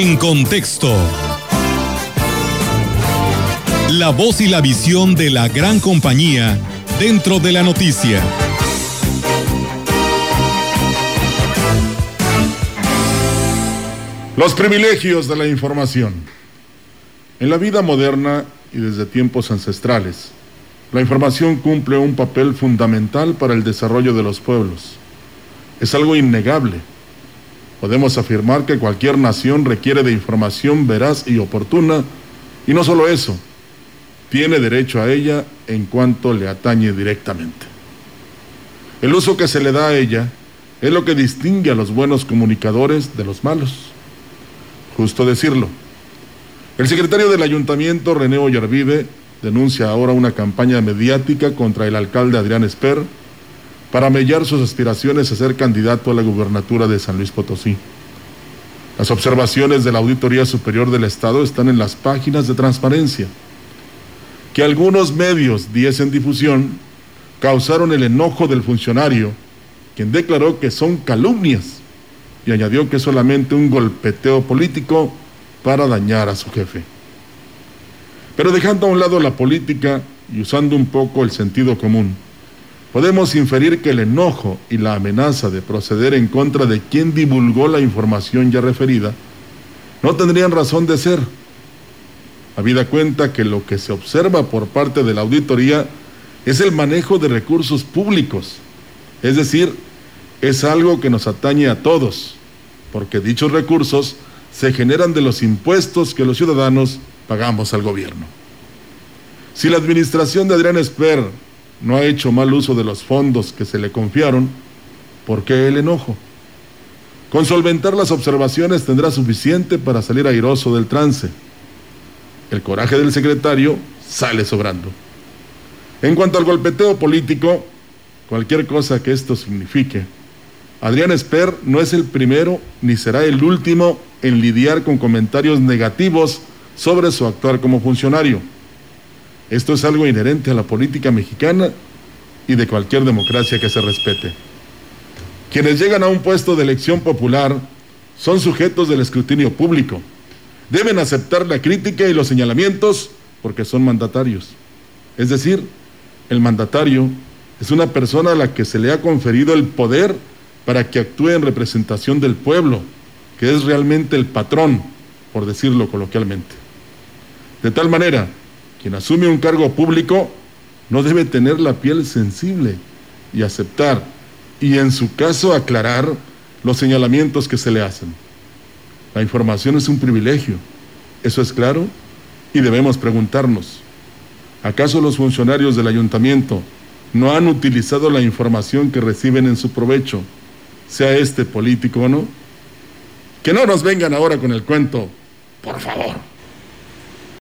En contexto. La voz y la visión de la gran compañía dentro de la noticia. Los privilegios de la información. En la vida moderna y desde tiempos ancestrales, la información cumple un papel fundamental para el desarrollo de los pueblos. Es algo innegable. Podemos afirmar que cualquier nación requiere de información veraz y oportuna, y no solo eso, tiene derecho a ella en cuanto le atañe directamente. El uso que se le da a ella es lo que distingue a los buenos comunicadores de los malos justo decirlo. El secretario del ayuntamiento, René Ollarvide, denuncia ahora una campaña mediática contra el alcalde Adrián Esper para mellar sus aspiraciones a ser candidato a la gubernatura de San Luis Potosí. Las observaciones de la Auditoría Superior del Estado están en las páginas de transparencia. Que algunos medios diesen difusión causaron el enojo del funcionario, quien declaró que son calumnias y añadió que es solamente un golpeteo político para dañar a su jefe. Pero dejando a un lado la política y usando un poco el sentido común, podemos inferir que el enojo y la amenaza de proceder en contra de quien divulgó la información ya referida no tendrían razón de ser. Habida cuenta que lo que se observa por parte de la auditoría es el manejo de recursos públicos, es decir, es algo que nos atañe a todos porque dichos recursos se generan de los impuestos que los ciudadanos pagamos al gobierno. Si la administración de Adrián Esper no ha hecho mal uso de los fondos que se le confiaron, ¿por qué el enojo? Con solventar las observaciones tendrá suficiente para salir airoso del trance. El coraje del secretario sale sobrando. En cuanto al golpeteo político, cualquier cosa que esto signifique, Adrián Esper no es el primero ni será el último en lidiar con comentarios negativos sobre su actuar como funcionario. Esto es algo inherente a la política mexicana y de cualquier democracia que se respete. Quienes llegan a un puesto de elección popular son sujetos del escrutinio público. Deben aceptar la crítica y los señalamientos porque son mandatarios. Es decir, el mandatario es una persona a la que se le ha conferido el poder para que actúe en representación del pueblo, que es realmente el patrón, por decirlo coloquialmente. De tal manera, quien asume un cargo público no debe tener la piel sensible y aceptar, y en su caso aclarar los señalamientos que se le hacen. La información es un privilegio, eso es claro, y debemos preguntarnos, ¿acaso los funcionarios del ayuntamiento no han utilizado la información que reciben en su provecho? sea este político o no. Que no nos vengan ahora con el cuento, por favor.